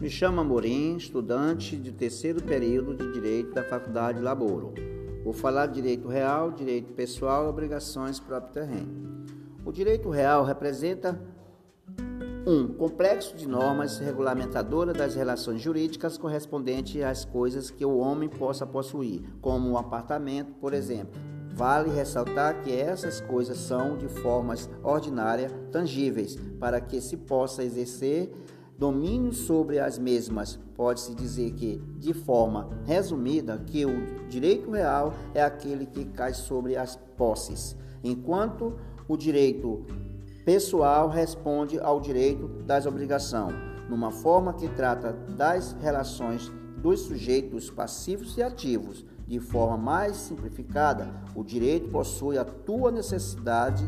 Me chamo Amorim, estudante de terceiro período de Direito da Faculdade Laboro. Vou falar de direito real, direito pessoal e obrigações próprio terreno. O direito real representa um complexo de normas regulamentadoras das relações jurídicas correspondentes às coisas que o homem possa possuir, como um apartamento, por exemplo. Vale ressaltar que essas coisas são de formas ordinárias, tangíveis, para que se possa exercer domínio sobre as mesmas. Pode-se dizer que, de forma resumida, que o direito real é aquele que cai sobre as posses, enquanto o direito pessoal responde ao direito das obrigações, numa forma que trata das relações dos sujeitos passivos e ativos. De forma mais simplificada, o direito possui a tua necessidade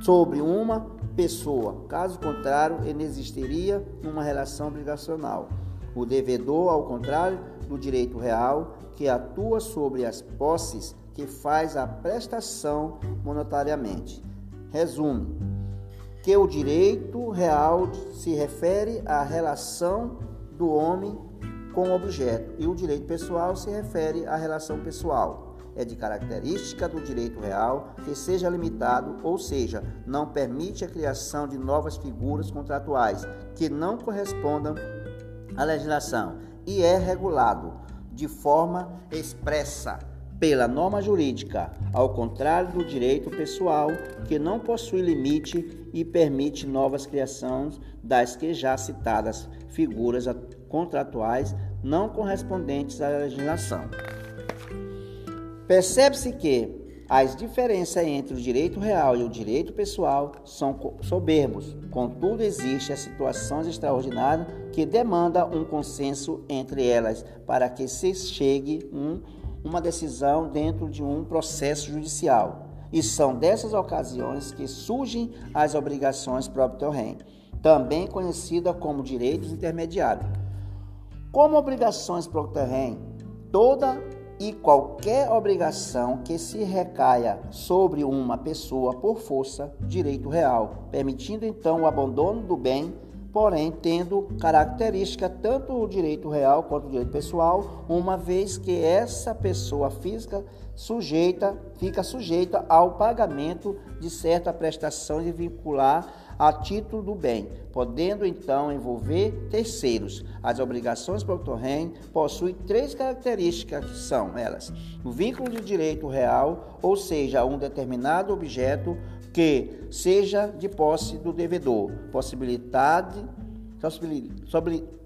sobre uma pessoa. Caso contrário, ele existiria uma relação obrigacional. O devedor, ao contrário do direito real, que atua sobre as posses que faz a prestação monetariamente. Resume que o direito real se refere à relação do homem com o objeto e o direito pessoal se refere à relação pessoal. É de característica do direito real que seja limitado, ou seja, não permite a criação de novas figuras contratuais que não correspondam à legislação e é regulado de forma expressa pela norma jurídica, ao contrário do direito pessoal, que não possui limite e permite novas criações das que já citadas figuras contratuais não correspondentes à legislação. Percebe-se que as diferenças entre o direito real e o direito pessoal são soberbos. Contudo, existem situações extraordinárias que demandam um consenso entre elas para que se chegue um uma decisão dentro de um processo judicial. E são dessas ocasiões que surgem as obrigações próprio terreno, também conhecida como direitos intermediários. Como obrigações próprio terreno, toda e qualquer obrigação que se recaia sobre uma pessoa por força, direito real, permitindo então o abandono do bem porém tendo característica tanto o direito real quanto o direito pessoal, uma vez que essa pessoa física sujeita, fica sujeita ao pagamento de certa prestação de vincular a título do bem, podendo então envolver terceiros. As obrigações por torrent possuem três características que são elas: o vínculo de direito real, ou seja, um determinado objeto que seja de posse do devedor, possibilidade,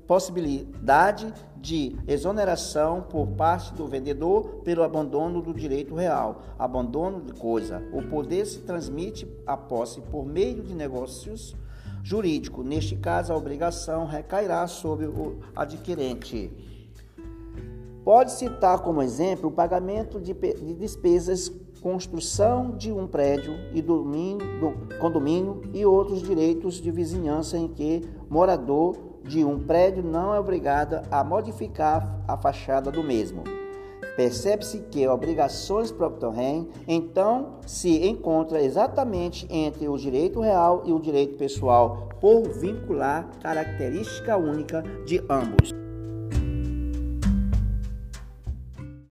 possibilidade de exoneração por parte do vendedor pelo abandono do direito real, abandono de coisa. O poder se transmite a posse por meio de negócios jurídicos. Neste caso, a obrigação recairá sobre o adquirente. Pode citar como exemplo o pagamento de, de despesas construção de um prédio e domínio, do condomínio e outros direitos de vizinhança em que morador de um prédio não é obrigado a modificar a fachada do mesmo. Percebe-se que obrigações próprio terreno, então, se encontra exatamente entre o direito real e o direito pessoal, por vincular característica única de ambos.